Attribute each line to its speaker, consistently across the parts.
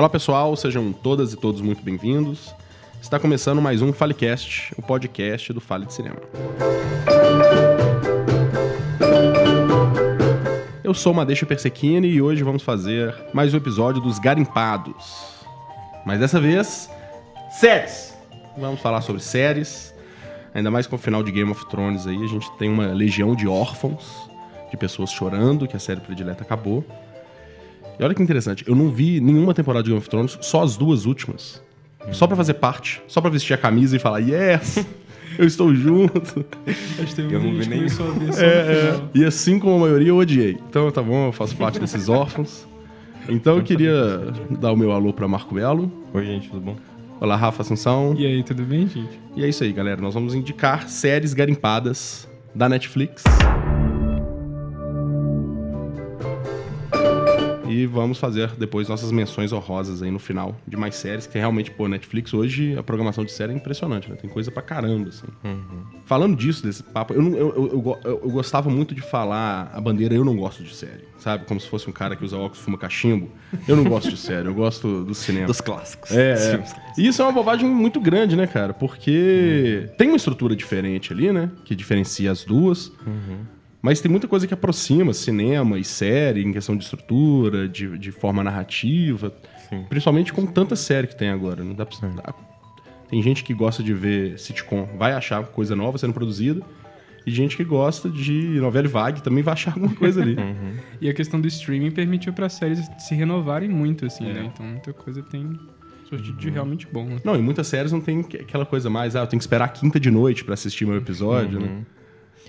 Speaker 1: Olá pessoal, sejam todas e todos muito bem-vindos. Está começando mais um Falecast, o podcast do Fale de Cinema. Eu sou Madeixa Persequini e hoje vamos fazer mais um episódio dos Garimpados. Mas dessa vez, séries! Vamos falar sobre séries, ainda mais com o final de Game of Thrones aí, a gente tem uma legião de órfãos, de pessoas chorando que a série predileta acabou. E olha que interessante, eu não vi nenhuma temporada de Game of Thrones, só as duas últimas. Só pra fazer parte, só pra vestir a camisa e falar, yes, eu estou junto.
Speaker 2: Acho que teve
Speaker 3: Eu não vi nem-
Speaker 1: É, é. E assim como a maioria, eu odiei. Então tá bom, eu faço parte desses órfãos. Então eu queria dar o meu alô pra Marco Melo.
Speaker 3: Oi, gente, tudo bom?
Speaker 1: Olá, Rafa Assunção.
Speaker 2: E aí, tudo bem, gente?
Speaker 1: E é isso aí, galera. Nós vamos indicar séries garimpadas da Netflix. E vamos fazer depois nossas menções honrosas aí no final de mais séries, que realmente, pô, Netflix hoje a programação de série é impressionante, né? Tem coisa pra caramba, assim. Falando disso, desse papo, eu, não- eu, eu, eu go- eu- eu gostava muito de falar a bandeira eu não gosto de série, sabe? Como se fosse um cara que usa óculos fuma cachimbo. Eu não gosto de série, eu gosto do cinema.
Speaker 3: Dos clássicos.
Speaker 1: É,
Speaker 3: Dos
Speaker 1: é. E isso é uma bobagem muito grande, né, cara? Porque tem uma estrutura diferente ali, né? Que diferencia as duas. Mas tem muita coisa que aproxima cinema e série em questão de estrutura, de, de forma narrativa.
Speaker 3: Sim.
Speaker 1: Principalmente com tanta série que tem agora. Não dá pra... dá- Tem gente que gosta de ver sitcom, vai achar coisa nova sendo produzida. E gente que gosta de novela e vague também vai achar alguma coisa ali.
Speaker 2: E a questão do streaming permitiu para séries se renovarem muito, assim,
Speaker 1: É.
Speaker 2: né? Então muita coisa tem sortido de realmente bom, né?
Speaker 1: Não, e muitas séries não tem que- aquela coisa mais, ah, eu tenho que esperar a quinta de noite pra assistir meu episódio, né?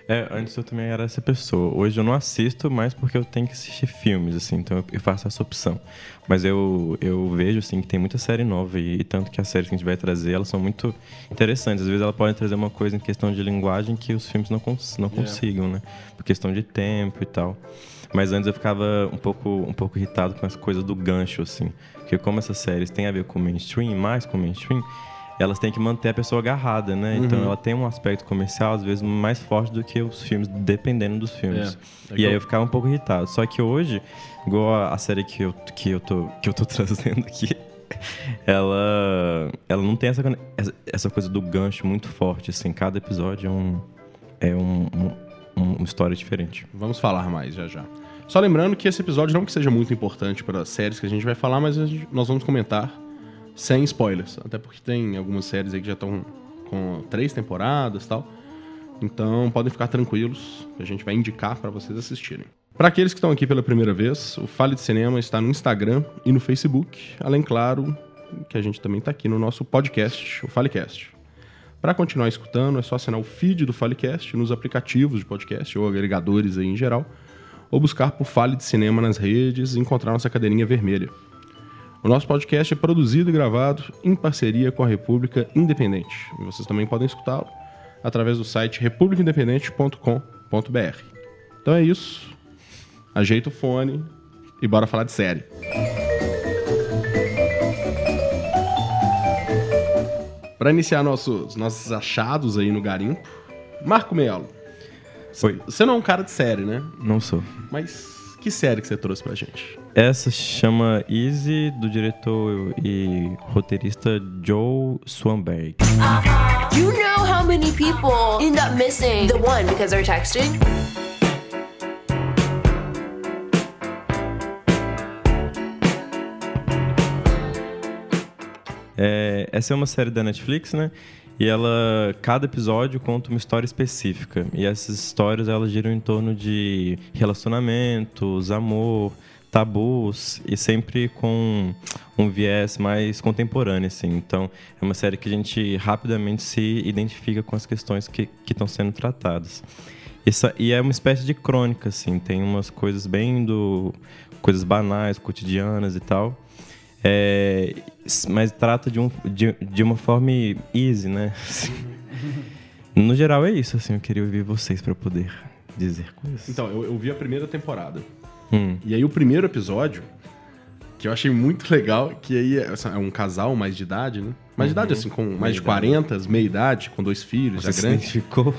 Speaker 3: É, antes eu também era essa pessoa. Hoje eu não assisto mais porque eu tenho que assistir filmes, assim, então eu- faço essa opção. Mas eu, eu vejo, assim, que tem muita série nova e, e tanto que as séries que a gente vai trazer, elas são muito interessantes. Às vezes elas podem trazer uma coisa em questão de linguagem que os filmes não, cons não consigam, né? Por questão de tempo e tal. Mas antes eu ficava um pouco, um pouco irritado com as coisas do gancho, assim. Porque como essas séries têm a ver com mainstream, mais com mainstream, elas têm que manter a pessoa agarrada, né? Então ela tem um aspecto comercial, às vezes, mais forte do que os filmes, dependendo dos filmes.
Speaker 1: É. É
Speaker 3: e aí
Speaker 1: eu-
Speaker 3: ficava um pouco irritado. Só que hoje, igual a, série que eu, que, eu tô, que eu tô trazendo aqui, ela, ela não tem essa, essa, coisa do gancho muito forte, assim. Cada episódio é um... É um, um- uma história diferente.
Speaker 1: Vamos falar mais já já. Só lembrando que esse episódio não que seja muito importante para as séries que a gente vai falar, mas gente- nós vamos comentar sem spoilers. Até porque tem algumas séries aí que já estão com três temporadas tal. Então podem ficar tranquilos, a gente vai indicar para vocês assistirem. Para aqueles que estão aqui pela primeira vez, o Fale de Cinema está no Instagram e no Facebook, além, claro, que a gente também está aqui no nosso podcast, o Falecast. Para continuar escutando, é só assinar o feed do Falecast nos aplicativos de podcast ou agregadores aí em geral, ou buscar por Fale de Cinema nas redes e encontrar nossa cadeirinha vermelha. O nosso podcast é produzido e gravado em parceria com a República Independente. E vocês também podem escutá-lo através do site republicaindependente.com.br. Então é isso. Ajeita o fone e bora falar de série. Para iniciar nossos, nossos achados aí no garimpo, Marco Melo.
Speaker 3: Oi.
Speaker 1: Você não é um cara de série, né?
Speaker 3: Não sou.
Speaker 1: Mas que série que você trouxe pra gente?
Speaker 3: Essa chama Easy, do diretor e roteirista Joe Swanberg.
Speaker 4: You know how many people end up missing the one because they're texting?
Speaker 3: É, essa é uma série da Netflix, né? E ela, cada episódio conta uma história específica. E essas histórias elas giram em torno de relacionamentos, amor, tabus e sempre com um viés mais contemporâneo, assim. Então, é uma série que a gente rapidamente se identifica com as questões que que estão sendo tratadas. Isso, e é uma espécie de crônica, assim. Tem umas coisas bem do coisas banais, cotidianas e tal. É, mas trata de, um, de, de uma forma easy, né? no geral é isso, assim, eu queria ouvir vocês para poder dizer coisas.
Speaker 1: Então, eu, eu vi a primeira temporada.
Speaker 3: Hum,
Speaker 1: E aí o primeiro episódio, que eu achei muito legal, que aí é é um casal mais de idade, né? Mais de idade, assim, com mais de 40, meia idade, com dois filhos,
Speaker 3: você
Speaker 1: já
Speaker 3: se
Speaker 1: grande.
Speaker 3: identificou?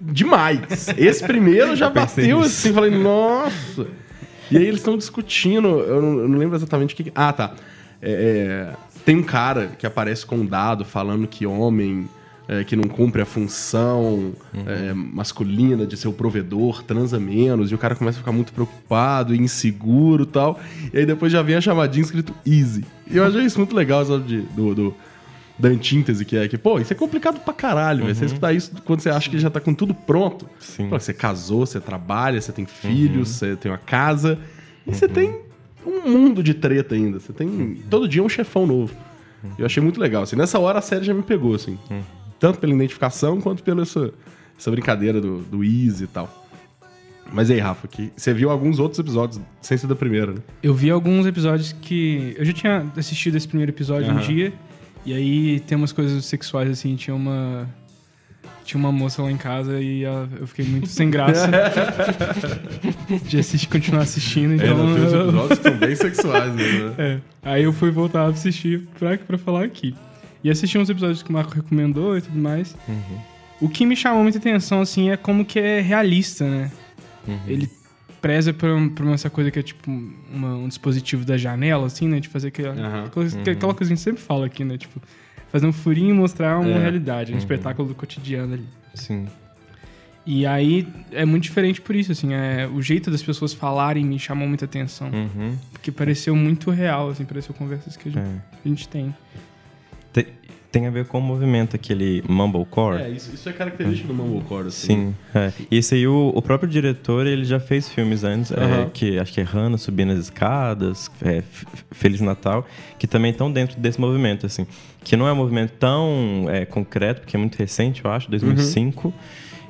Speaker 1: Demais! Esse primeiro já bateu
Speaker 3: nisso.
Speaker 1: assim, falei, nossa! E aí eles estão discutindo, eu não, eu não lembro exatamente o que- Ah, tá. É, é, tem um cara que aparece com um dado falando que homem é, que não cumpre a função é, masculina de ser o provedor transa menos, e o cara começa a ficar muito preocupado e inseguro e tal. E aí depois já vem a chamadinha escrito easy. E eu achei isso muito legal, sabe, de- do, do- da antítese que é que, pô, isso é complicado pra caralho, velho. Você escutar isso quando você acha que já tá com tudo pronto.
Speaker 3: Sim.
Speaker 1: Pô, você casou, você trabalha, você tem filhos, você tem uma casa, e você tem um mundo de treta ainda. Você tem. Todo dia um chefão novo. Eu achei muito legal. Assim, nessa hora a série já me pegou, assim. Tanto pela identificação quanto pela essa, essa brincadeira do, do Easy e tal. Mas aí, Rafa, que você viu alguns outros episódios sem ser da primeira, né?
Speaker 2: Eu vi alguns episódios que. Eu já tinha assistido esse primeiro episódio um
Speaker 1: Aham.
Speaker 2: dia. E aí tem umas coisas sexuais assim. Tinha uma. Tinha uma moça lá em casa e eu fiquei muito sem graça de assistir, continuar assistindo. Então,
Speaker 1: Ainda tem uns
Speaker 2: eu-
Speaker 1: episódios que são bem sexuais, né?
Speaker 2: É. Aí eu fui voltar a assistir pra, pra falar aqui. E assisti uns episódios que o Marco recomendou e tudo mais. O que me chamou muita atenção, assim, é como que é realista, né? Ele preza por, por essa coisa que é tipo uma- um dispositivo da janela, assim, né? De fazer aquela,
Speaker 1: Aham.
Speaker 2: aquela, aquela coisa que a gente sempre fala aqui, né? Tipo, fazer um furinho e mostrar uma
Speaker 1: É.
Speaker 2: realidade, um espetáculo do cotidiano ali.
Speaker 3: Sim.
Speaker 2: E aí é muito diferente por isso, assim, é, o jeito das pessoas falarem me chamou muita atenção.
Speaker 3: Uhum.
Speaker 2: Porque pareceu muito real, assim, pareceu conversas que a gente,
Speaker 3: É.
Speaker 2: a gente tem.
Speaker 3: Tem, a ver com o movimento, aquele mumblecore.
Speaker 1: É, isso, isso é característico do Mumblecore, assim.
Speaker 3: Sim, é. E esse aí, o, o próprio diretor, ele já fez filmes antes, é,
Speaker 1: Aham.
Speaker 3: que acho que é Hannah Subindo as Escadas, é, Feliz Natal, que também estão dentro desse movimento, assim. Que não é um movimento tão é, concreto, porque é muito recente, eu acho, 2005,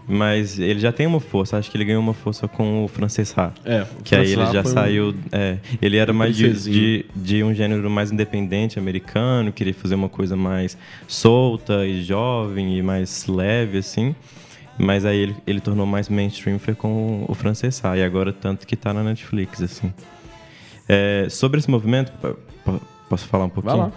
Speaker 3: mas ele já tem uma força, acho que ele ganhou uma força com o Francês Ha.
Speaker 1: É, o
Speaker 3: Que aí ele já
Speaker 1: foi um-
Speaker 3: saiu. é, ele era mais de, de, de um gênero mais independente americano, queria fazer uma coisa mais solta e jovem e mais leve, assim. Mas aí ele, ele tornou mais mainstream foi com o francês Ha, e agora tanto que tá na Netflix, assim. É, sobre esse movimento, po- po- posso falar um pouquinho?
Speaker 1: Vai lá.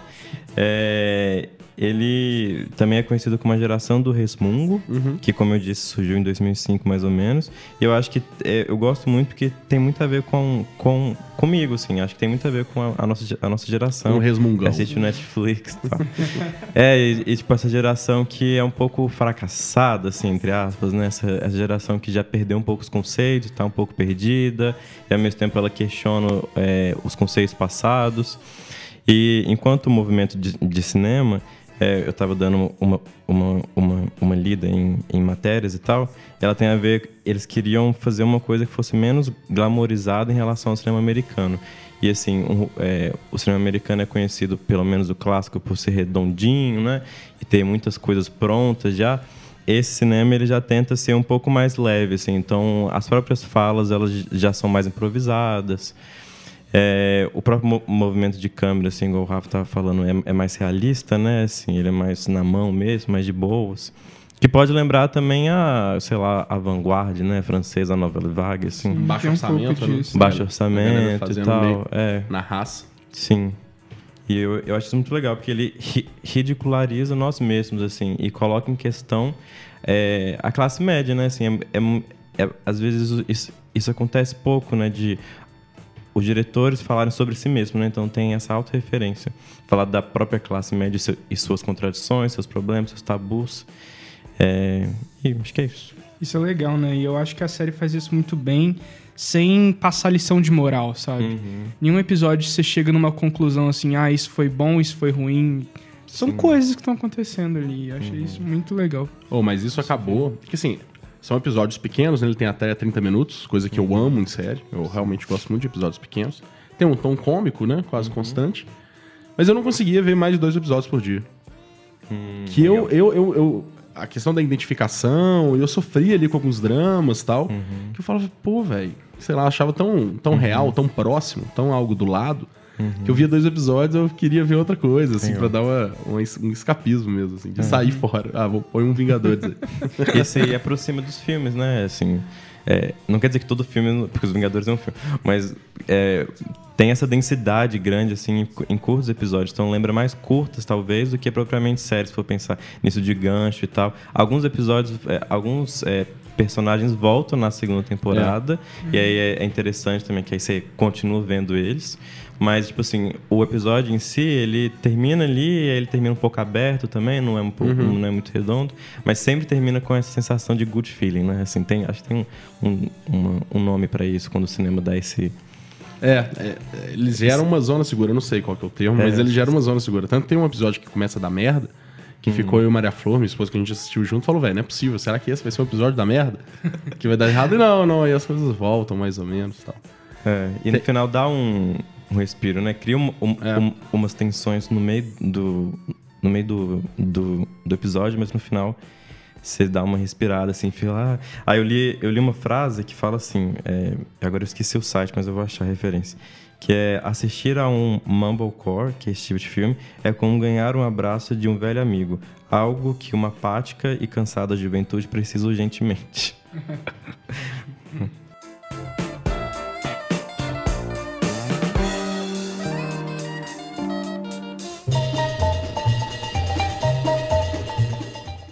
Speaker 3: É, ele também é conhecido como a geração do resmungo,
Speaker 1: Uhum.
Speaker 3: que, como eu disse, surgiu em 2005 mais ou menos. E eu acho que é, eu gosto muito porque tem muito a ver com, com comigo, assim. Acho que tem muito a ver com a, a nossa, a nossa geração.
Speaker 1: Um resmungão.
Speaker 3: Assiste o Netflix tal. é, e, e, tipo, essa geração que é um pouco fracassada, assim, entre aspas, né? Essa, essa geração que já perdeu um pouco os conceitos, tá um pouco perdida, e ao mesmo tempo ela questiona é, os conceitos passados. E enquanto o movimento de, de cinema, é, eu estava dando uma, uma, uma, uma lida em, em matérias e tal, ela tem a ver, eles queriam fazer uma coisa que fosse menos glamorizada em relação ao cinema americano. E assim, um, é, o cinema americano é conhecido, pelo menos o clássico, por ser redondinho, né? E ter muitas coisas prontas já. Esse cinema ele já tenta ser um pouco mais leve, assim. Então, as próprias falas elas já são mais improvisadas. É, o próprio mo- movimento de câmera, assim, igual o Rafa estava falando, é, é mais realista, né? Assim, ele é mais na mão mesmo, mais de boas. Que pode lembrar também a, sei lá, a vanguarda, né? Francesa, a novela vague, assim.
Speaker 1: Baixo
Speaker 2: Tem um
Speaker 1: orçamento, né?
Speaker 3: Baixo orçamento e tal. É,
Speaker 1: Na raça.
Speaker 3: sim. E eu, eu acho isso muito legal, porque ele ri- ridiculariza nós mesmos, assim, e coloca em questão é, a classe média, né? Assim, é, é- é- às vezes isso, isso acontece pouco, né? De os diretores falarem sobre si mesmos, né? Então tem essa autorreferência. Falar da própria classe média e suas contradições, seus problemas, seus tabus. É, e acho que é isso.
Speaker 2: Isso é legal, né? E eu acho que a série faz isso muito bem, sem passar lição de moral, sabe? Nenhum episódio você chega numa conclusão assim, ah, isso foi bom, isso foi ruim. São coisas que estão acontecendo ali. Eu achei isso muito legal.
Speaker 1: Oh, mas isso acabou. Porque assim, são episódios pequenos, né? ele tem até 30 minutos, coisa que eu amo em série. Eu realmente gosto muito de episódios pequenos. Tem um tom cômico, né? Quase constante. Mas eu não conseguia ver mais de dois episódios por dia. que eu, eu, eu, eu- A questão da identificação, eu sofria ali com alguns dramas e tal. Que eu falava, pô, velho, sei lá, achava tão, tão real, tão próximo, tão algo do lado. Que eu via dois episódios, eu queria ver outra coisa, assim, pra dar uma, uma um escapismo mesmo, assim, de sair fora. Ah, vou pôr um Vingadores aí.
Speaker 3: Esse aí aproxima dos filmes, né? Assim, é, não quer dizer que todo filme, porque os Vingadores é um filme, mas é, tem essa densidade grande assim em, cu- em curtos episódios. Então lembra mais curtas talvez do que propriamente séries, se for pensar nisso de gancho e tal. Alguns episódios, é, alguns é, personagens voltam na segunda temporada. E aí é, é interessante também que aí você continua vendo eles. Mas, tipo assim, o episódio em si, ele termina ali, ele termina um pouco aberto também, não é, um pouco, não é muito redondo, mas sempre termina com essa sensação de good feeling, né? Assim, tem, acho que tem um, um, um nome pra isso, quando o cinema dá esse...
Speaker 1: É, é, eles geram uma zona segura, eu não sei qual que é o termo, mas
Speaker 3: É.
Speaker 1: eles geram uma zona segura. Tanto tem um episódio que começa a dar merda, que
Speaker 3: Uhum.
Speaker 1: ficou eu e Maria Flor, minha esposa, que a gente assistiu junto, falou, velho, não é possível, será que esse vai ser um episódio da merda? que vai dar errado? E não, não, aí as coisas voltam mais ou menos e tal.
Speaker 3: É, e no final dá um, um respiro, né? Cria um- um-
Speaker 1: É.
Speaker 3: um- umas tensões no meio do no meio do, do, do episódio, mas no final você dá uma respirada assim, fala. Ah. Aí eu li, eu li uma frase que fala assim, é, agora eu esqueci o site, mas eu vou achar a referência. Que é assistir a um Mumblecore, que é esse tipo de filme, é como ganhar um abraço de um velho amigo. Algo que uma apática e cansada juventude precisa urgentemente.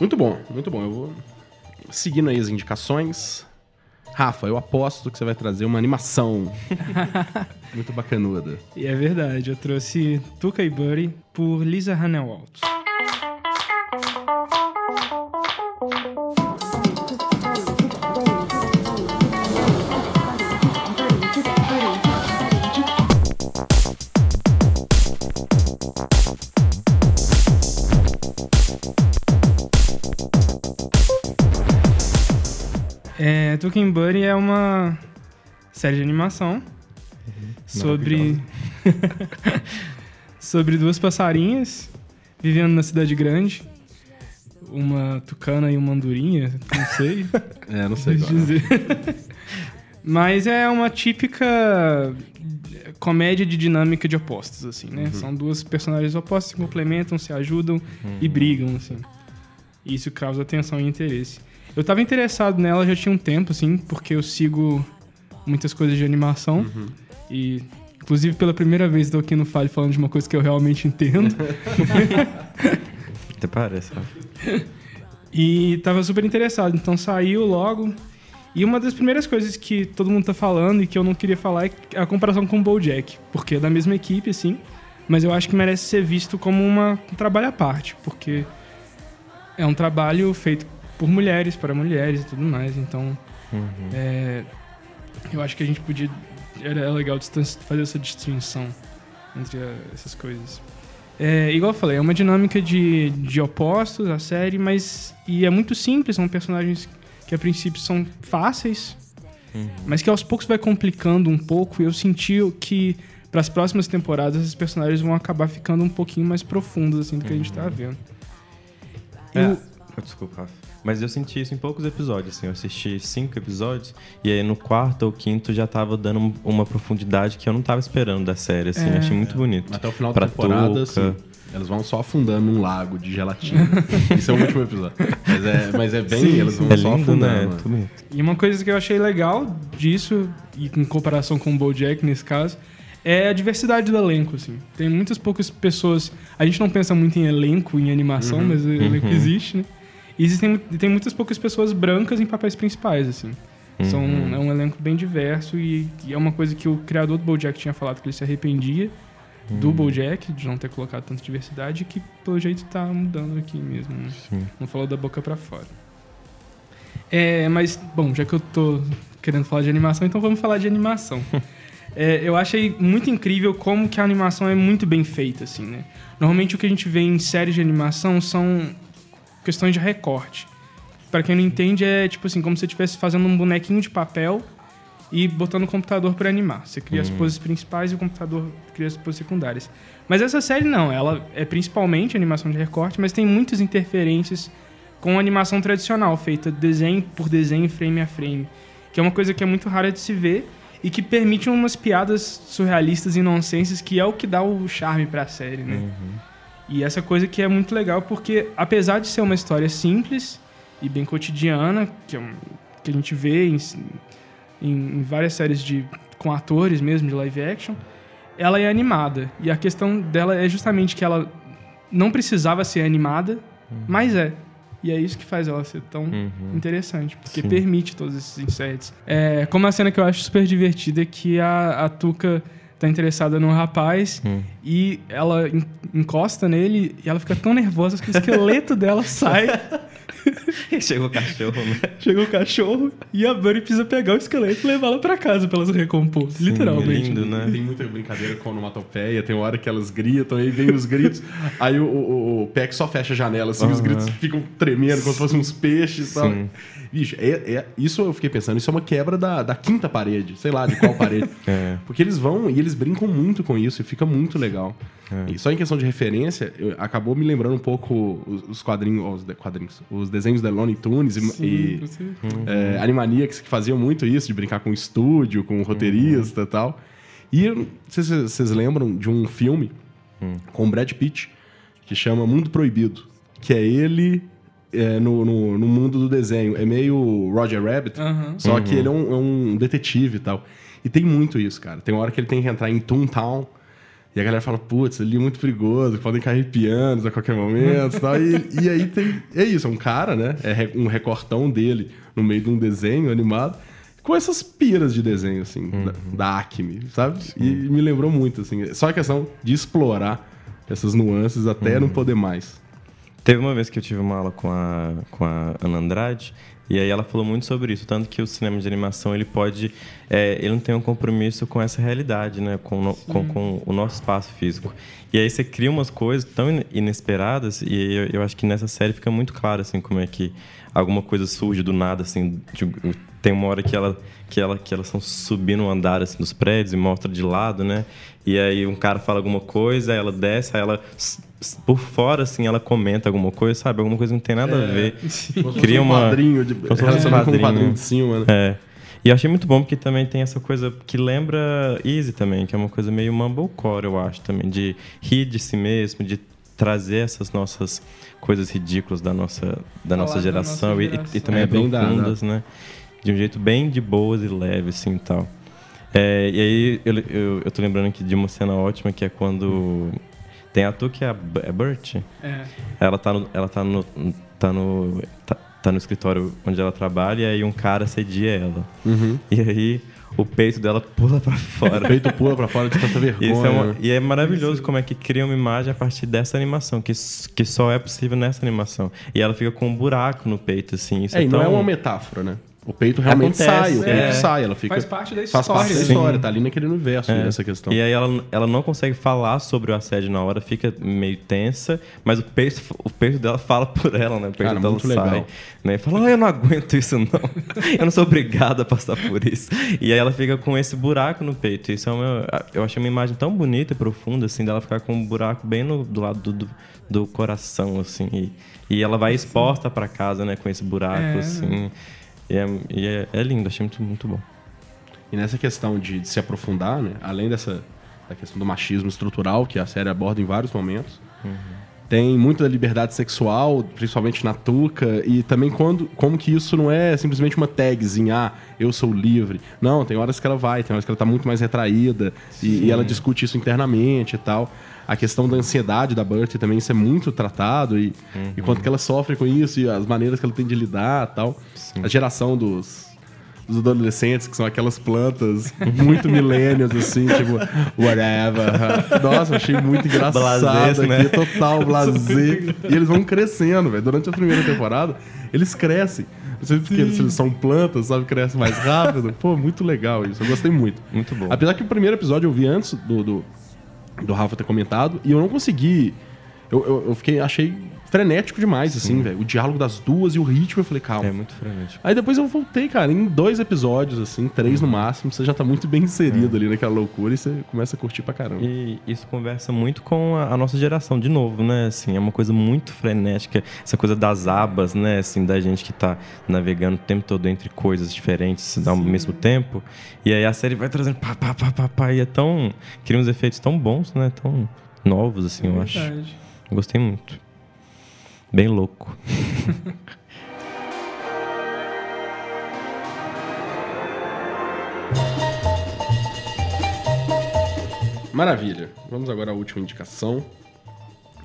Speaker 1: Muito bom, muito bom. Eu vou seguindo aí as indicações. Rafa, eu aposto que você vai trazer uma animação muito bacanuda.
Speaker 2: E é verdade, eu trouxe Tuca e Buddy por Lisa Hannawalt. É, e Buddy é uma série de animação sobre sobre duas passarinhas vivendo na cidade grande. Uma tucana e uma andorinha, não sei.
Speaker 1: É, não sei. Agora.
Speaker 2: dizer. Mas é uma típica comédia de dinâmica de opostos, assim, né? São duas personagens opostos que se complementam, se ajudam e brigam, assim. E isso causa atenção e interesse. Eu tava interessado nela já tinha um tempo, assim, porque eu sigo muitas coisas de animação. E, inclusive, pela primeira vez estou aqui no Fale falando de uma coisa que eu realmente entendo.
Speaker 3: Até parece. Rafa.
Speaker 2: E tava super interessado, então saiu logo. E uma das primeiras coisas que todo mundo tá falando e que eu não queria falar é a comparação com o BoJack, porque é da mesma equipe, assim, mas eu acho que merece ser visto como uma, um trabalho à parte, porque é um trabalho feito por mulheres, para mulheres e tudo mais, então é, eu acho que a gente podia. Era legal distan- fazer essa distinção entre a- essas coisas. É, igual eu falei, é uma dinâmica de, de opostos a série, mas. E é muito simples, são personagens que a princípio são fáceis, mas que aos poucos vai complicando um pouco. E eu senti que para as próximas temporadas esses personagens vão acabar ficando um pouquinho mais profundos, assim, do que a gente tá vendo.
Speaker 3: É.
Speaker 2: Eu-
Speaker 3: Desculpa, Rafa. Mas eu senti isso em poucos episódios, assim. Eu assisti cinco episódios e aí no quarto ou quinto já tava dando um- uma profundidade que eu não tava esperando da série, assim.
Speaker 2: É.
Speaker 3: Achei muito bonito.
Speaker 1: Até o final da temporada,
Speaker 3: Tuca.
Speaker 1: assim, elas vão só afundando num lago de gelatina. Isso é o último episódio. Mas é, mas é bem, elas vão
Speaker 3: É
Speaker 1: só
Speaker 3: lindo, né?
Speaker 1: afundando.
Speaker 3: Tudo bonito.
Speaker 2: E uma coisa que eu achei legal disso, e em comparação com o BoJack nesse caso, é a diversidade do elenco, assim. Tem muitas poucas pessoas... A gente não pensa muito em elenco, em animação, mas o elenco existe, né? E existem, tem muitas poucas pessoas brancas em papéis principais, assim. São, é um elenco bem diverso e, e é uma coisa que o criador do BoJack tinha falado que ele se arrependia do BoJack, de não ter colocado tanta diversidade, que pelo jeito tá mudando aqui mesmo, né? Não falou da boca pra fora. É, mas, bom, já que eu tô querendo falar de animação, então vamos falar de animação. É, eu achei muito incrível como que a animação é muito bem feita, assim, né? Normalmente o que a gente vê em séries de animação são questões de recorte. Pra quem não entende, é tipo assim, como se você estivesse fazendo um bonequinho de papel e botando o computador pra animar. Você cria as poses principais e o computador cria as poses secundárias. Mas essa série não, ela é principalmente animação de recorte, mas tem muitas interferências com a animação tradicional, feita desenho por desenho, frame a frame. Que é uma coisa que é muito rara de se ver e que permite umas piadas surrealistas e nonsenses, que é o que dá o charme pra série, né? E essa coisa que é muito legal, porque apesar de ser uma história simples e bem cotidiana, que, é um- que a gente vê em, em- várias séries de, com atores mesmo, de live action, ela é animada. E a questão dela é justamente que ela não precisava ser animada, mas é. E é isso que faz ela ser tão
Speaker 3: Uhum.
Speaker 2: interessante, porque
Speaker 3: Sim.
Speaker 2: permite todos esses insights. É, como a cena que eu acho super divertida é que a, a Tuca tá interessada num rapaz
Speaker 3: Hum.
Speaker 2: e ela en- encosta nele e ela fica tão nervosa que o esqueleto dela sai.
Speaker 3: Chegou o cachorro, né?
Speaker 2: Chega o cachorro e a Bunny precisa pegar o esqueleto e levá-la pra casa pra ela se recompor. Literalmente.
Speaker 3: Lindo, né?
Speaker 1: Tem muita brincadeira com onomatopeia, tem hora que elas gritam, aí vem os gritos, aí o, o, o Peck só fecha a janela, assim, os
Speaker 3: Aham.
Speaker 1: gritos ficam tremendo, como se fossem uns peixes e tal.
Speaker 3: Sim.
Speaker 1: Bicho, é, é- isso eu fiquei pensando, isso é uma quebra da, da quinta parede, sei lá, de qual parede.
Speaker 3: É.
Speaker 1: Porque eles vão e eles brincam muito com isso e fica muito legal.
Speaker 3: É.
Speaker 1: E só em questão de referência, eu- acabou me lembrando um pouco os, os quadrinhos, os quadrinhos, os desenhos da Looney Tunes e,
Speaker 2: Sim,
Speaker 1: e é, Animaniacs que faziam muito isso, de brincar com estúdio, com roteirista e tal. E não sei se vocês lembram de um filme com o Brad Pitt que chama Mundo Proibido, que é ele é, no, no, no mundo do desenho. É meio Roger Rabbit,
Speaker 2: Aham.
Speaker 1: só que ele é um, é um detetive e tal. E tem muito isso, cara. Tem uma hora que ele tem que entrar em Toontown. E a galera fala, putz, ali é muito perigoso, podem cair pianos a qualquer momento e tal. E, e aí tem. É isso, é um cara, né? É um recortão dele no meio de um desenho animado. Com essas piras de desenho, assim, da, da Acme, sabe? E me lembrou muito, assim. Só a questão de explorar essas nuances até não poder mais.
Speaker 3: Teve uma vez que eu tive uma aula com a, com a Ana Andrade, e aí ela falou muito sobre isso, tanto que o cinema de animação ele pode, é, ele não tem um compromisso com essa realidade, né, com, o no- com, com o nosso espaço físico. E aí você cria umas coisas tão in- inesperadas, e eu, eu acho que nessa série fica muito claro assim como é que alguma coisa surge do nada, assim, de- tem uma hora que ela que ela que elas estão subindo um andar assim, dos prédios e mostra de lado, né? E aí um cara fala alguma coisa, ela desce, aí ela por fora assim, ela comenta alguma coisa, sabe? Alguma coisa que não tem nada a ver. Cria
Speaker 1: um
Speaker 3: uma
Speaker 1: quadrinho, de,
Speaker 3: como se fosse um
Speaker 1: com um
Speaker 3: quadrinho.
Speaker 1: de cima, né?
Speaker 3: É. E eu achei muito bom porque também tem essa coisa que lembra Easy também, que é uma coisa meio mumblecore, eu acho também, de rir de si mesmo, de trazer essas nossas coisas ridículas da nossa, da
Speaker 2: Falar
Speaker 3: nossa
Speaker 2: da
Speaker 3: geração,
Speaker 2: nossa
Speaker 3: e- e-
Speaker 2: geração.
Speaker 3: E, também
Speaker 1: É, bem da-
Speaker 3: profundas, né? De um jeito bem de boas e leve, assim, e tal. É, e aí eu, eu, eu tô lembrando aqui de uma cena ótima, que é quando tem a Tu que é a é Bert,
Speaker 2: É.
Speaker 3: ela tá no, ela tá no, tá no, tá, tá no escritório onde ela trabalha e aí um cara assedia ela.
Speaker 1: Uhum.
Speaker 3: E aí o peito dela pula pra
Speaker 1: O
Speaker 3: fora.
Speaker 1: peito pula pra fora de tanta vergonha.
Speaker 3: Isso é uma- e é maravilhoso como é que cria uma imagem a partir dessa animação, que, que só é possível nessa animação. E ela fica com um buraco no peito, assim. Isso
Speaker 1: É,
Speaker 3: é,
Speaker 1: e não
Speaker 3: tão...
Speaker 1: é uma metáfora, né? O peito realmente
Speaker 3: Acontece,
Speaker 1: sai, o peito
Speaker 3: é.
Speaker 1: sai, ela fica.
Speaker 2: Faz parte da
Speaker 1: Faz parte da
Speaker 2: história.
Speaker 1: história,
Speaker 3: Sim.
Speaker 1: tá ali naquele universo
Speaker 3: É.
Speaker 1: dessa questão.
Speaker 3: E aí ela, ela não consegue falar sobre o assédio na hora, fica meio tensa, mas o peito, o peito dela fala por ela, né? O peito
Speaker 1: Cara,
Speaker 3: dela
Speaker 1: muito
Speaker 3: sai.
Speaker 1: legal.
Speaker 3: Né? E fala, ah, eu não aguento isso não. eu não sou obrigada a passar por isso. E aí ela fica com esse buraco no peito. Isso é uma, eu achei uma imagem tão bonita e profunda, assim, dela ficar com um buraco bem no, do lado do, do, do coração, assim. E, e ela vai exposta pra casa, né, com esse buraco,
Speaker 2: É.
Speaker 3: assim. E, é, e é, é lindo, achei muito, muito bom.
Speaker 1: E nessa questão de, de se aprofundar, né? Além dessa da questão do machismo estrutural, que a série aborda em vários momentos, tem muita liberdade sexual, principalmente na Tuca, e também quando, como que isso não é simplesmente uma tagzinha, ah, eu sou livre. Não, tem horas que ela vai, tem horas que ela tá muito mais retraída, e, e ela discute isso internamente e tal. A questão da ansiedade da Bertie também, isso é muito tratado, e, e quanto que ela sofre com isso, e as maneiras que ela tem de lidar e tal. A geração dos, dos adolescentes, que são aquelas plantas muito milênios, assim, tipo, whatever. Nossa, achei muito engraçado
Speaker 3: Blasés,
Speaker 1: aqui,
Speaker 3: né?
Speaker 1: total blazer. e eles vão crescendo, velho. Durante a primeira temporada, eles crescem. Não sei porque eles, eles são plantas, sabe? Crescem mais rápido. Pô, muito legal isso. Eu gostei muito.
Speaker 3: Muito bom.
Speaker 1: Apesar que o primeiro episódio eu vi antes do, do, do Rafa ter comentado e eu não consegui. Eu, eu, eu fiquei, achei frenético demais, assim, velho. O diálogo das duas e o ritmo, eu falei, calma.
Speaker 3: É muito frenético.
Speaker 1: Aí depois eu voltei, cara, em dois episódios, assim, três no máximo, você já tá muito bem inserido ali naquela loucura e você começa a curtir pra caramba.
Speaker 3: E isso conversa muito com a, a nossa geração, de novo, né? Assim, é uma coisa muito frenética, essa coisa das abas, né? Assim, da gente que tá navegando o tempo todo entre coisas diferentes ao mesmo tempo. E aí a série vai trazendo pá, pá, pá, pá, pá, e é tão... Cria uns efeitos tão bons, né? Tão novos, assim, eu acho.
Speaker 2: Verdade.
Speaker 3: Gostei muito. Bem louco.
Speaker 1: Maravilha. Vamos agora à última indicação.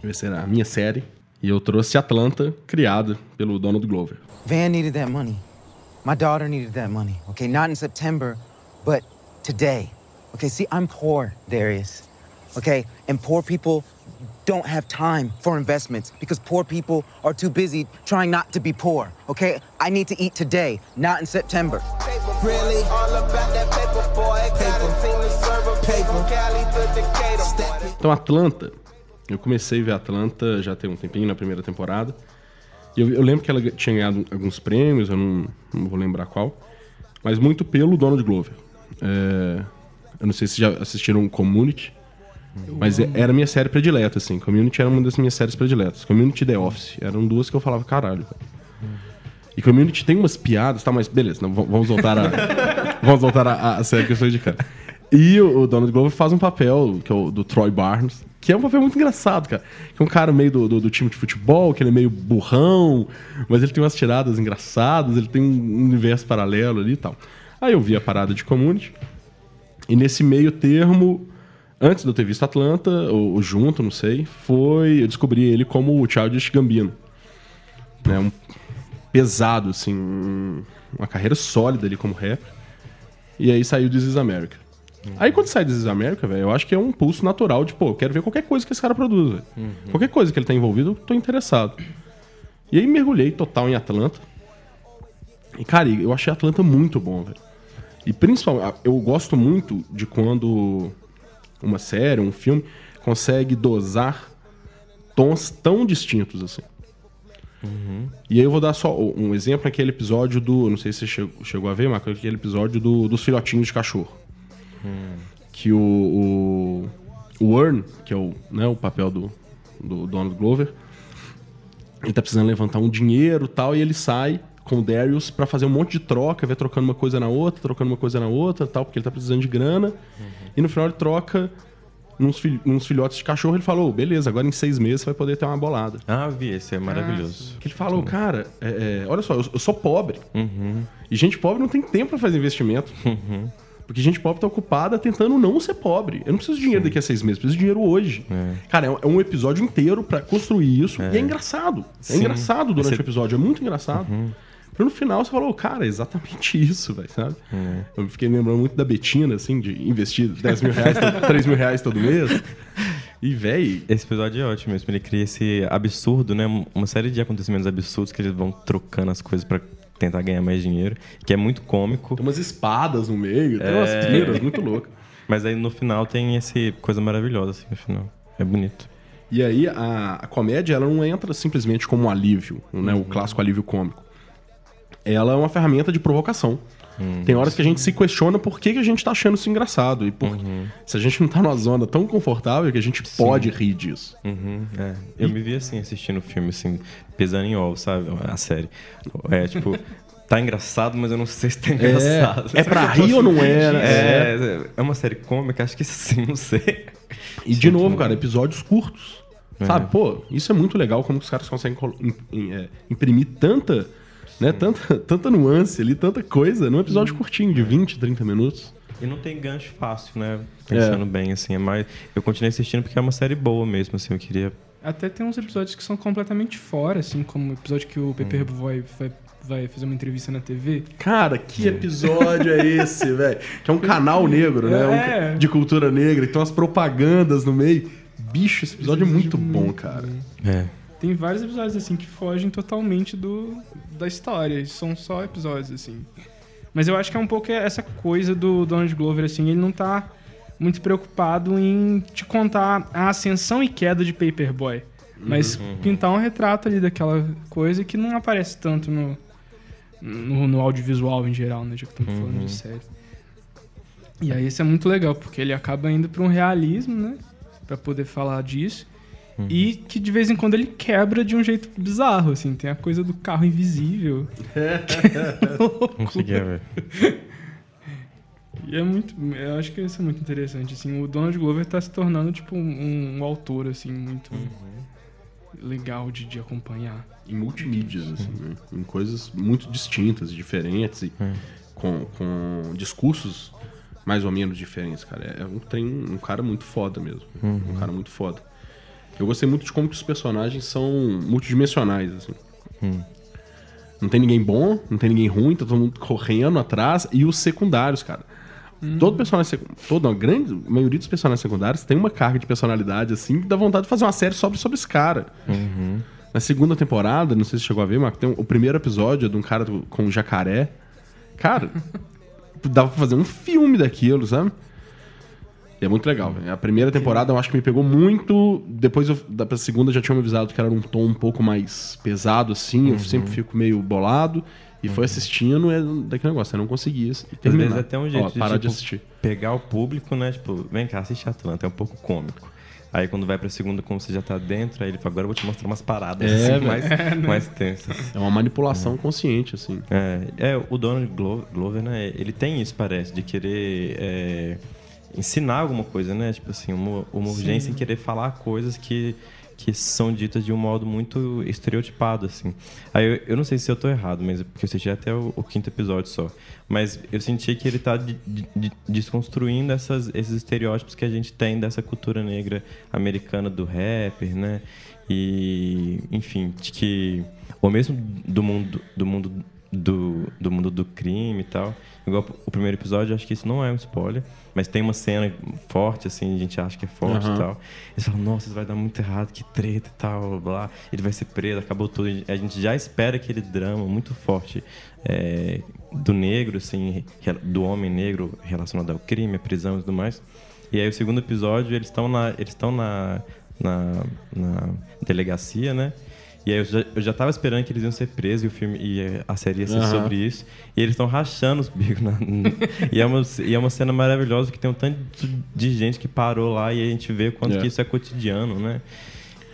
Speaker 1: Vai ser a minha série. E eu trouxe Atlanta, criada pelo Donald Glover.
Speaker 5: Van needed that money. My daughter needed that money. Okay, not in September, but today. Okay, see, I'm poor, Darius. Okay, and poor people don't have time for investments because poor people are too busy trying not to be poor. Okay, I need to eat today, not in September.
Speaker 6: Really? All about that paper, boy. Got a team to serve a paper.
Speaker 1: Então, Atlanta, eu comecei a ver Atlanta já tem um tempinho na primeira temporada. E eu, eu lembro que ela tinha ganhado alguns prêmios, eu não, não vou lembrar qual. Mas muito pelo Donald Glover. É, eu não sei se já assistiram Community. Mas é- era a minha série predileta, assim. Community era uma das minhas séries prediletas. Community e The Office. Eram duas que eu falava, caralho, velho. E Community tem umas piadas, tá? Mas beleza, não, vamos voltar a. vamos voltar a, a série que eu estou indicando. E o, o Donald Glover faz um papel, que é o do Troy Barnes, que é um papel muito engraçado, cara. Que é um cara meio do, do, do time de futebol, que ele é meio burrão, mas ele tem umas tiradas engraçadas, ele tem um universo paralelo ali e tal. Aí eu vi a parada de Community. E nesse meio termo, antes de eu ter visto Atlanta, ou, ou junto, não sei, foi. Eu descobri ele como o Childish Gambino. Né, um pesado, assim, um- uma carreira sólida ali como rapper. E aí saiu This Is America. Aí quando sai This Is America, velho, eu acho que é um pulso natural de, pô, eu quero ver qualquer coisa que esse cara produz, velho. Qualquer coisa que ele tá envolvido, eu tô interessado. E aí mergulhei total em Atlanta. E, cara, eu achei Atlanta muito bom, velho. E principalmente, eu gosto muito de quando uma série, um filme, consegue dosar tons tão distintos assim. E aí eu vou dar só um exemplo, aquele episódio do. Não sei se você chegou, a ver, Marco, aquele episódio do- dos filhotinhos de cachorro. Que o, o. O Earn, que é o, né, o papel do, do Donald Glover, ele tá precisando levantar um dinheiro e tal, e ele sai com o Darius pra fazer um monte de troca, vai trocando uma coisa na outra, trocando uma coisa na outra tal, porque ele tá precisando de grana. E no final ele troca uns, fil- uns filhotes de cachorro, ele falou, beleza, agora em seis meses você vai poder ter uma bolada.
Speaker 3: Ah, vi, esse é maravilhoso.
Speaker 1: Que ele falou, cara, é, é, olha só, eu, eu sou pobre. E gente pobre não tem tempo pra fazer investimento. Porque gente pobre tá ocupada tentando não ser pobre. Eu não preciso de dinheiro daqui a seis meses, eu preciso de dinheiro hoje. Cara, é um, é um episódio inteiro pra construir isso. E é engraçado. É
Speaker 3: Sim.
Speaker 1: engraçado durante
Speaker 3: Esse-
Speaker 1: o episódio, é muito engraçado. Pra no final você falou, cara, é exatamente isso, velho, sabe? Eu fiquei lembrando muito da Betina, assim, de investir 10 mil reais, 3 mil reais todo mês. E, velho,
Speaker 3: Esse episódio é ótimo mesmo. Ele cria esse absurdo, né? Uma série de acontecimentos absurdos que eles vão trocando as coisas pra tentar ganhar mais dinheiro, que é muito cômico.
Speaker 1: tem umas espadas no meio, tem umas
Speaker 3: É.
Speaker 1: tiras muito loucas.
Speaker 3: Mas aí no final tem esse coisa maravilhosa, assim, no final. É bonito.
Speaker 1: E aí a, a comédia ela não entra simplesmente como um alívio, né, o clássico alívio cômico. Ela é uma ferramenta de provocação. Tem horas que a gente se questiona por que, que a gente tá achando isso engraçado. E por... se a gente não tá numa zona tão confortável que a gente pode rir disso.
Speaker 3: Uhum, é. Eu me vi assim, assistindo o filme, assim, pesando em ovo, sabe? A série. É, tipo, tá engraçado, mas eu não sei se tá engraçado.
Speaker 1: é pra rir ou não é, né?
Speaker 3: É, é uma série cômica, acho que sim, não sei.
Speaker 1: E de novo, cara, episódios curtos. Sabe? Pô, isso é muito legal como os caras conseguem é, imprimir tanta, né, tanta, tanta nuance ali, tanta coisa num episódio curtinho, de 20, 30 minutos.
Speaker 3: E não tem gancho fácil, né? Pensando bem, assim, é mais... Eu continuei assistindo porque é uma série boa mesmo, assim, eu queria...
Speaker 2: Até tem uns episódios que são completamente fora, assim, como o episódio que o Pepe
Speaker 1: Hum.
Speaker 2: vai, vai, vai fazer uma entrevista na TV.
Speaker 1: Cara, que episódio é esse, velho? Que é um canal negro, né? Um
Speaker 2: É.
Speaker 1: ca- de cultura negra, que tem umas propagandas no meio. Bicho, esse episódio é muito bom, cara.
Speaker 3: É.
Speaker 2: Tem vários episódios, assim, que fogem totalmente do, da história. São só episódios, assim. Mas eu acho que é um pouco essa coisa do Donald Glover, assim, ele não tá muito preocupado em te contar a ascensão e queda de Paperboy. Mas pintar um retrato ali daquela coisa que não aparece tanto no, no, no audiovisual em geral, né? Já que estamos falando de série. E aí isso é muito legal, porque ele acaba indo para um realismo, né? Pra poder falar disso. E que de vez em quando ele quebra de um jeito bizarro, assim. Tem a coisa do carro invisível.
Speaker 3: Não ver.
Speaker 2: E é muito. Eu acho que isso é muito interessante, assim. O Donald Glover tá se tornando, tipo, um, um autor, assim, muito legal de, de acompanhar.
Speaker 1: Em multimídias, assim, né? Em coisas muito distintas, diferentes e com, com discursos mais ou menos diferentes, cara. É um, tem um cara muito foda mesmo. Um cara muito foda. Eu gostei muito de como que os personagens são multidimensionais, assim. Não tem ninguém bom, não tem ninguém ruim, tá todo mundo correndo atrás. E os secundários, cara. Todo personagem secundário, toda a grande maioria dos personagens secundários tem uma carga de personalidade, assim, que dá vontade de fazer uma série sobre, sobre esse cara. Na segunda temporada, não sei se chegou a ver, Marco, tem um- o primeiro episódio é de um cara com um jacaré. Cara, dava pra fazer um filme daquilo, sabe? E é muito legal, velho. A primeira temporada eu acho que me pegou muito. Depois eu, da segunda já tinha me avisado que era um tom um pouco mais pesado, assim. Eu sempre fico meio bolado. E foi assistindo, é daquele negócio, eu não conseguia
Speaker 3: Às vezes
Speaker 1: terminar.
Speaker 3: é até um jeito
Speaker 1: Ó,
Speaker 3: de,
Speaker 1: parar
Speaker 3: tipo,
Speaker 1: de assistir.
Speaker 3: pegar o público, né? Tipo, vem cá, assiste Atlanta, é um pouco cômico. Aí quando vai pra segunda, como você já tá dentro, aí ele fala, agora eu vou te mostrar umas paradas
Speaker 1: É,
Speaker 3: assim, mais, mais tensas.
Speaker 1: É uma manipulação consciente, assim.
Speaker 3: É, é, o Donald Glo- Glover, né? Ele tem isso, parece, de querer é, ensinar alguma coisa, né? Tipo assim, uma, uma urgência em querer falar coisas que, que são ditas de um modo muito estereotipado, assim. Aí eu, eu não sei se eu tô errado, mas porque eu assisti até o, o quinto episódio só. Mas eu senti que ele tá de- de- desconstruindo essas, esses estereótipos que a gente tem dessa cultura negra americana do rapper, né? E, enfim, de que ou mesmo do mundo do mundo do, do mundo do crime e tal. Igual o primeiro episódio, acho que isso não é um spoiler, mas tem uma cena forte, assim, a gente acha que é forte
Speaker 1: Aham.
Speaker 3: e tal. Eles falam, nossa, isso vai dar muito errado, que treta e tal, blá, blá. Ele vai ser preso, acabou tudo. A gente já espera aquele drama muito forte é, do negro, assim, do homem negro relacionado ao crime, à prisão e tudo mais. E aí o segundo episódio, eles estão na, eles estão na, na, na delegacia, né? E aí eu já, eu já tava esperando que eles iam ser presos e o filme e a série ia ser
Speaker 1: Aham.
Speaker 3: sobre isso. E eles estão rachando os bicos. Na, e, é uma, e é uma cena maravilhosa que tem um tanto de gente que parou lá e a gente vê o quanto
Speaker 1: É.
Speaker 3: que isso é cotidiano, né?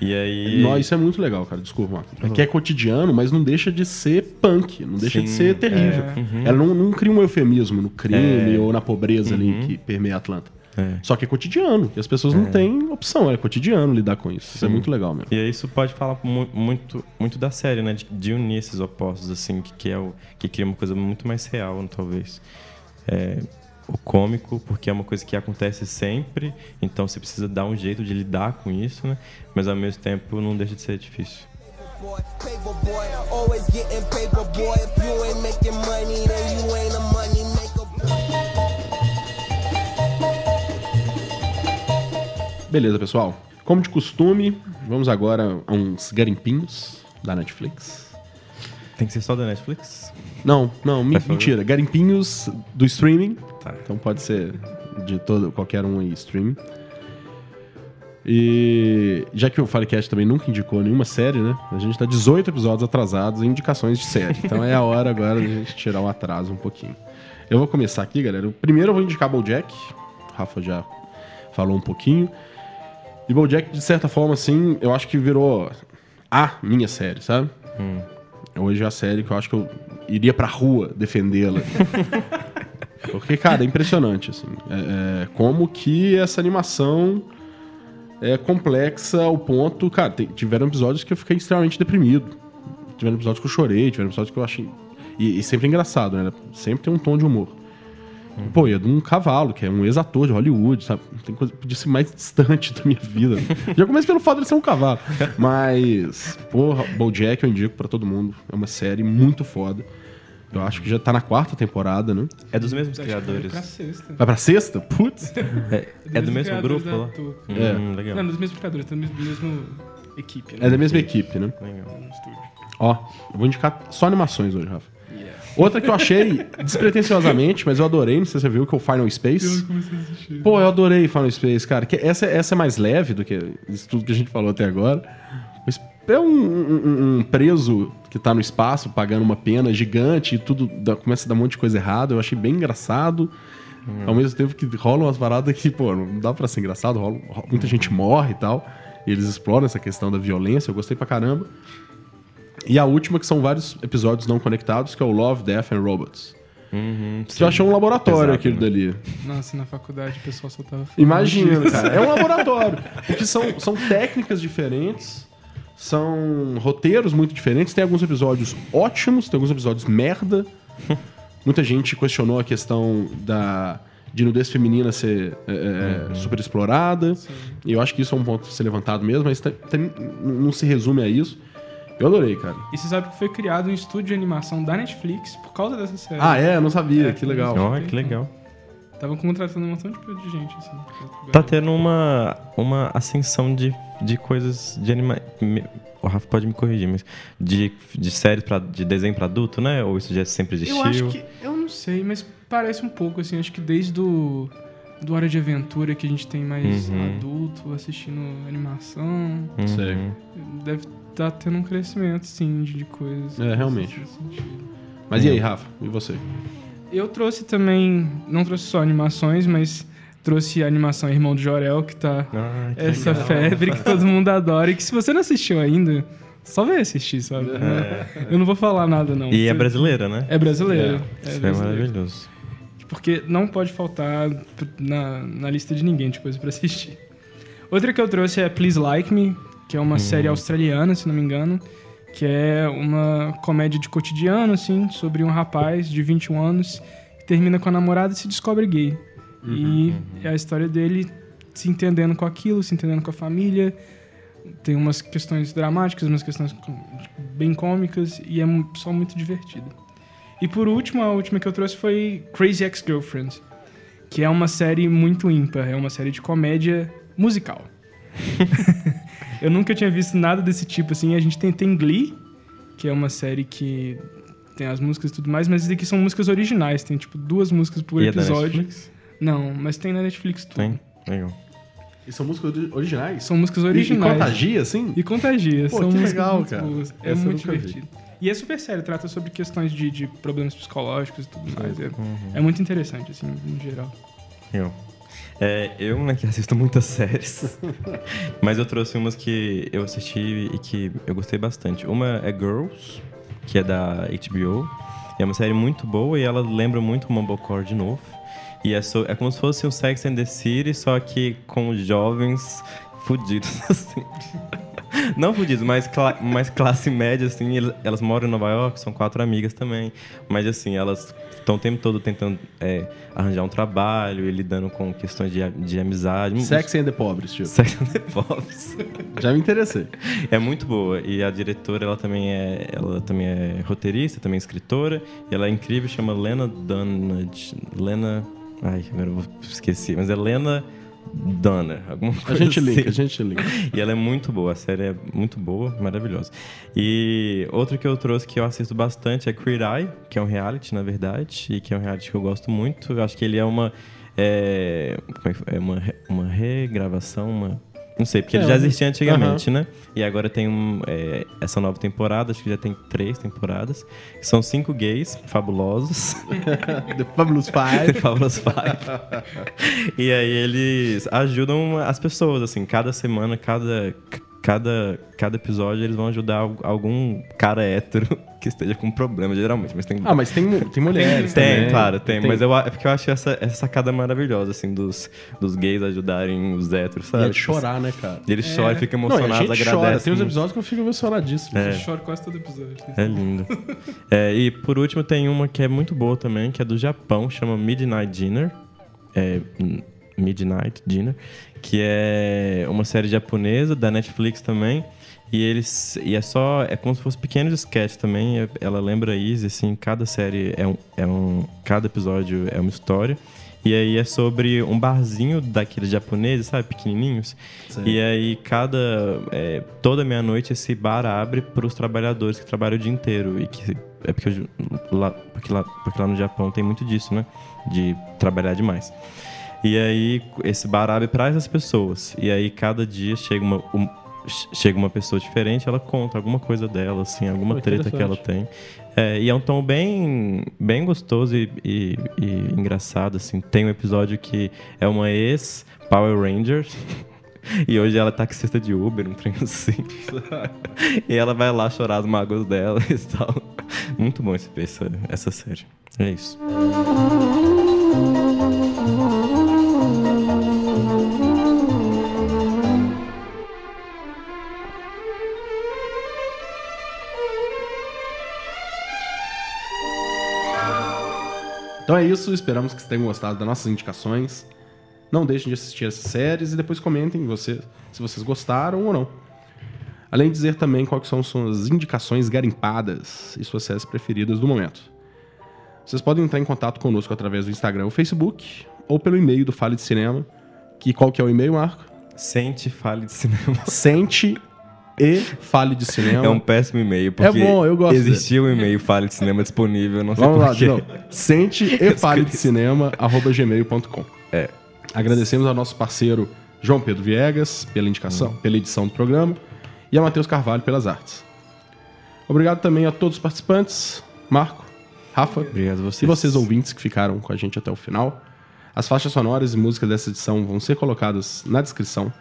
Speaker 3: E aí.
Speaker 1: Nó, isso é muito legal, cara. Desculpa, Marco. É que é cotidiano, mas não deixa de ser punk. Não deixa de
Speaker 3: Sim,
Speaker 1: ser terrível.
Speaker 3: é. Uhum.
Speaker 1: Ela não, não cria um eufemismo no crime
Speaker 3: É.
Speaker 1: ou na pobreza ali
Speaker 3: Uhum.
Speaker 1: que permeia Atlanta.
Speaker 3: É.
Speaker 1: Só que é cotidiano. E as pessoas não têm opção. É cotidiano lidar com isso. Isso é
Speaker 3: Sim.
Speaker 1: muito legal mesmo.
Speaker 3: E aí isso pode falar mu- muito, muito da série, né? De, de unir esses opostos, assim, que, que é o que cria uma coisa muito mais real, talvez. É, o cômico, porque é uma coisa que acontece sempre, então você precisa dar um jeito de lidar com isso, né? Mas ao mesmo tempo não deixa de ser difícil.
Speaker 6: boy, paper boy, always getting paper boy. If you ain't making money, then you ain't a money
Speaker 1: Beleza, pessoal. Como de costume, vamos agora a uns garimpinhos da Netflix.
Speaker 3: Tem que ser só da Netflix?
Speaker 1: Não, não,
Speaker 3: falar?
Speaker 1: mentira. Garimpinhos do streaming.
Speaker 3: Tá.
Speaker 1: Então pode ser de todo, qualquer um aí, streaming. E já que o Firecast também nunca indicou nenhuma série, né? A gente tá 18 episódios atrasados em indicações de série. Então é a hora agora de a gente tirar o atraso um pouquinho. Eu vou começar aqui, galera. Primeiro eu vou indicar BoJack. O Rafa já falou um pouquinho. E BoJack, de certa forma, assim, eu acho que virou a minha série, sabe? Hoje é a série que eu acho que eu iria pra rua defendê-la. Porque, cara, é impressionante, assim. É, é, como que essa animação é complexa ao ponto... Cara, tem- tiveram episódios que eu fiquei extremamente deprimido. Tiveram episódios que eu chorei, tiveram episódios que eu achei... E, e sempre é engraçado, né? Sempre tem um tom de humor. Pô, e é de um cavalo, que é um ex-ator de Hollywood, sabe? Tem coisa podia ser mais distante da minha vida. Já começa pelo fato de ser um cavalo. Mas, porra, BoJack eu indico pra todo mundo. É uma série muito foda. Eu acho que já tá na quarta temporada, né?
Speaker 3: É dos mesmos
Speaker 2: Acho que vai
Speaker 3: criadores.
Speaker 2: Pra sexta.
Speaker 1: Vai pra sexta? Putz!
Speaker 3: É, é do mesmo
Speaker 2: criadores
Speaker 3: grupo
Speaker 2: da
Speaker 3: lá?
Speaker 2: Tuca.
Speaker 1: É.
Speaker 3: Hum, legal.
Speaker 2: Não, dos mesmos criadores, tá do mesmo, do mesmo equipe. né?
Speaker 1: É da mesma equipe, né?
Speaker 3: legal.
Speaker 2: No estúdio.
Speaker 1: Ó, eu vou indicar só animações hoje, Rafa. Outra que eu achei despretensiosamente, mas eu adorei, não sei se você viu, que é o Final Space.
Speaker 2: comecei a assistir.
Speaker 1: Pô, eu adorei Final Space, cara. Que essa, essa é mais leve do que isso tudo que a gente falou até agora. Mas é um, um- um preso que tá no espaço pagando uma pena gigante e tudo dá- começa a dar um monte de coisa errada. Eu achei bem engraçado. Ao mesmo tempo que rolam umas paradas que, pô, não dá pra ser engraçado. rola- ro- muita gente morre e tal. E eles exploram essa questão da violência. Eu gostei pra caramba. E a última, que são vários episódios não conectados, que é o Love, Death and Robots.
Speaker 3: Uhum,
Speaker 1: Que eu achei um laboratório
Speaker 3: Pesado,
Speaker 1: aquilo
Speaker 3: né?
Speaker 1: dali.
Speaker 2: Nossa, na faculdade o pessoal só tava falando
Speaker 1: Imagina, cara. É um laboratório. Porque são, são técnicas diferentes, são roteiros muito diferentes. Tem alguns episódios ótimos, tem alguns episódios merda. Muita gente questionou a questão da de nudez feminina ser é, é, super explorada. E eu acho que isso é um ponto a ser levantado mesmo, mas tem- tem- não se resume a isso. Eu adorei, cara.
Speaker 2: E você sabe que foi criado um estúdio de animação da Netflix por causa dessa série.
Speaker 1: Ah, é? Eu não sabia.
Speaker 2: É,
Speaker 1: que legal.
Speaker 2: Ó,
Speaker 3: Olha que legal.
Speaker 2: Tava contratando um montão de gente, assim.
Speaker 3: Tá tendo uma, uma ascensão de, de coisas de anima... O Rafa pode me corrigir, mas de, de séries pra, de desenho pra adulto, né? Ou isso já sempre existiu?
Speaker 2: Eu acho que. Eu não sei, mas parece um pouco, assim. Acho que desde do. Do Hora de Aventura, que a gente tem mais
Speaker 3: Uhum.
Speaker 2: adulto assistindo animação.
Speaker 3: Uhum.
Speaker 1: Sei.
Speaker 2: Deve estar tendo um crescimento, sim, de, de coisas.
Speaker 1: É, realmente. Mas e aí, Rafa? E você?
Speaker 2: Eu trouxe também. Não trouxe só animações, mas trouxe a animação Irmão do Jorel, que tá.
Speaker 3: Ah, que
Speaker 2: essa
Speaker 3: legal.
Speaker 2: febre que todo mundo adora. E que se você não assistiu ainda, só vai assistir, sabe? Eu não vou falar nada, não.
Speaker 3: E é brasileira, né?
Speaker 2: É brasileiro. É,
Speaker 3: Isso é
Speaker 2: brasileiro.
Speaker 3: maravilhoso.
Speaker 2: Porque não pode faltar na, na lista de ninguém de coisa pra assistir. Outra que eu trouxe é Please Like Me, que é uma série australiana, se não me engano, que é uma comédia de cotidiano, assim, sobre um rapaz de 21 anos que termina com a namorada e se descobre gay. E é a história dele se entendendo com aquilo, se entendendo com a família. Tem umas questões dramáticas, umas questões bem cômicas e é só muito divertido. E por último, a última que eu trouxe foi Crazy Ex-Girlfriend, que é uma série muito ímpar, é uma série de comédia musical. eu nunca tinha visto nada desse tipo assim. A gente tem, tem Glee, que é uma série que tem as músicas e tudo mais, mas aqui são músicas originais, tem tipo duas músicas por
Speaker 3: E é da
Speaker 2: episódio.
Speaker 3: Netflix?
Speaker 2: Não, mas tem na Netflix tudo.
Speaker 3: Tem? Legal.
Speaker 1: E são músicas ori- originais?
Speaker 2: São músicas
Speaker 1: E-
Speaker 2: originais.
Speaker 1: E, contagia, assim?
Speaker 2: E contagia.
Speaker 1: Pô,
Speaker 2: são
Speaker 1: que
Speaker 2: músicas
Speaker 1: legal, cara.
Speaker 2: boas. É
Speaker 1: Essa eu
Speaker 2: muito
Speaker 1: nunca vi.
Speaker 2: divertido. E é super sério, trata sobre questões de, de problemas psicológicos e tudo mais. É,
Speaker 1: Uhum.
Speaker 2: é muito interessante, assim, em geral.
Speaker 3: Legal. É, eu, né, que assisto muitas séries, mas eu trouxe umas que eu assisti e que eu gostei bastante. Uma é Girls, que é da HBO. É uma série muito boa e ela lembra muito o Mumblecore de novo. E é, so- é como se fosse um Sex and the City, só que com jovens fudidos, assim. Não fudidos, mas, cla mais classe média, assim. Elas moram em Nova York, são quatro amigas também. Mas, assim, elas estão o tempo todo tentando é, arranjar um trabalho e lidando com questões de, de amizade.
Speaker 1: Sex and the Pobres, tipo.
Speaker 3: Sex and the Pops.
Speaker 1: Já me interessei.
Speaker 3: É muito boa. E a diretora, ela também é, ela também é roteirista, também é escritora. E ela é incrível, chama Lena Dunham. Lena... Ai, agora eu vou esquecer. Mas é Lena Dunner, alguma
Speaker 1: A
Speaker 3: coisa
Speaker 1: gente
Speaker 3: assim.
Speaker 1: linka, a gente linka.
Speaker 3: E ela é muito boa, a série é muito boa, maravilhosa. E outra que eu trouxe que eu assisto bastante é Queer Eye, que é um reality, na verdade, e que é um reality que eu gosto muito. Eu acho que ele é uma. É, como é, que- é uma, uma regravação, uma. Não sei, porque
Speaker 1: É,
Speaker 3: ele já existia antigamente, né? E agora tem um, é, essa nova temporada, acho que já tem três temporadas. São cinco gays fabulosos.
Speaker 1: The Fabulous Five.
Speaker 3: Fabulous Five. e aí eles ajudam as pessoas, assim, cada semana, cada, cada, cada episódio eles vão ajudar al- algum cara hétero que esteja com problema, geralmente. Mas tem.
Speaker 1: Ah, mas tem, tem mulheres
Speaker 3: tem,
Speaker 1: também.
Speaker 3: claro, tem, Mas eu, é porque eu acho essa, essa sacada maravilhosa, assim, dos, dos gays ajudarem os héteros,
Speaker 1: E
Speaker 3: sabe?
Speaker 1: é de chorar, né, cara?
Speaker 3: E eles choram e ficam
Speaker 1: Não, e a
Speaker 3: emocionados,
Speaker 1: gente chora.
Speaker 3: agradecem.
Speaker 1: Tem uns episódios que eu fico emocionadíssimo.
Speaker 3: É.
Speaker 2: Eu choro quase todo episódio.
Speaker 3: É lindo. É, e por último tem uma que é muito boa também, que é do Japão, chama Midnight Dinner. É, Midnight Dinner, que é uma série japonesa da Netflix também. E eles e é só é como se fosse pequenos sketches também. Ela lembra Easy, assim, cada série é um, é um cada episódio é uma história. E aí é sobre um barzinho daqueles japoneses, sabe, pequenininhos. E aí cada é, toda meia-noite esse bar abre para os trabalhadores que trabalham o dia inteiro e que é porque, eu- lá, porque, lá, porque lá no Japão tem muito disso, né? De trabalhar demais. E aí esse bar abre para essas pessoas. E aí cada dia chega uma um- chega uma pessoa diferente, ela conta alguma coisa dela, assim, alguma
Speaker 1: Pô,
Speaker 3: treta que ela tem. É, e é um tom bem, bem gostoso e, e- e engraçado, assim. Tem um episódio que é uma ex Power Rangers. E hoje ela tá com cesta de Uber, um trem assim. e ela vai lá chorar as mágoas dela e tal. Muito bom esse, essa, essa série. É isso.
Speaker 1: Então é isso, esperamos que vocês tenham gostado das nossas indicações. Não deixem de assistir essas séries e depois comentem você, se vocês gostaram ou não. Além de dizer também quais são suas indicações garimpadas e suas séries preferidas do momento. Vocês podem entrar em contato conosco através do Instagram ou Facebook ou pelo e-mail do Fale de Cinema. Que qual que é o e-mail, Marco?
Speaker 3: Sente fale de cinema.
Speaker 1: Sente e Fale de Cinema.
Speaker 3: É um péssimo e-mail, porque
Speaker 1: É bom, eu gosto
Speaker 3: existia um e-mail fale de cinema disponível, não sei
Speaker 1: Vamos lá,
Speaker 3: porquê.
Speaker 1: novo. Sente e fale de cinema, arroba gmail.com.
Speaker 3: É.
Speaker 1: Agradecemos ao nosso parceiro João Pedro Viegas pela indicação,
Speaker 3: Uhum.
Speaker 1: pela edição do programa e a Matheus Carvalho pelas artes. Obrigado também a todos os participantes, Marco, Rafa
Speaker 3: Obrigado a vocês.
Speaker 1: e vocês ouvintes que ficaram com a gente até o final. As faixas sonoras e músicas dessa edição vão ser colocadas na descrição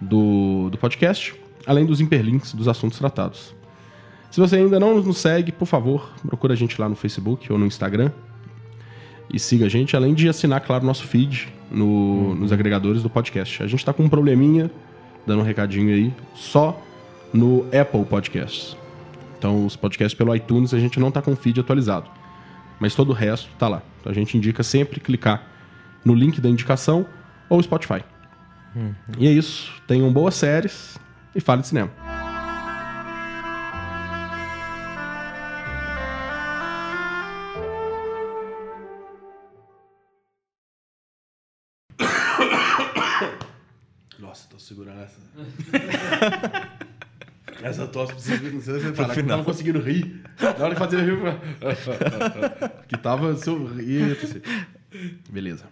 Speaker 1: do, do podcast, além dos hiperlinks dos assuntos tratados. Se você ainda não nos segue, por favor, procura a gente lá no Facebook ou no Instagram e siga a gente, além de assinar, claro, nosso feed no- nos agregadores do podcast. A gente tá com um probleminha, dando um recadinho aí, só no Apple Podcasts. Então, os podcasts pelo iTunes a gente não tá com o feed atualizado. Mas todo o resto tá lá. Então, a gente indica sempre clicar no link da indicação ou Spotify. E é isso. Tenham boas séries e fale de cinema. Nossa, tô segurando essa. essa tosse precisa não sei se você falar que tava conseguindo rir. Na hora de fazer rir, que tava se eu rir, tossi. Beleza.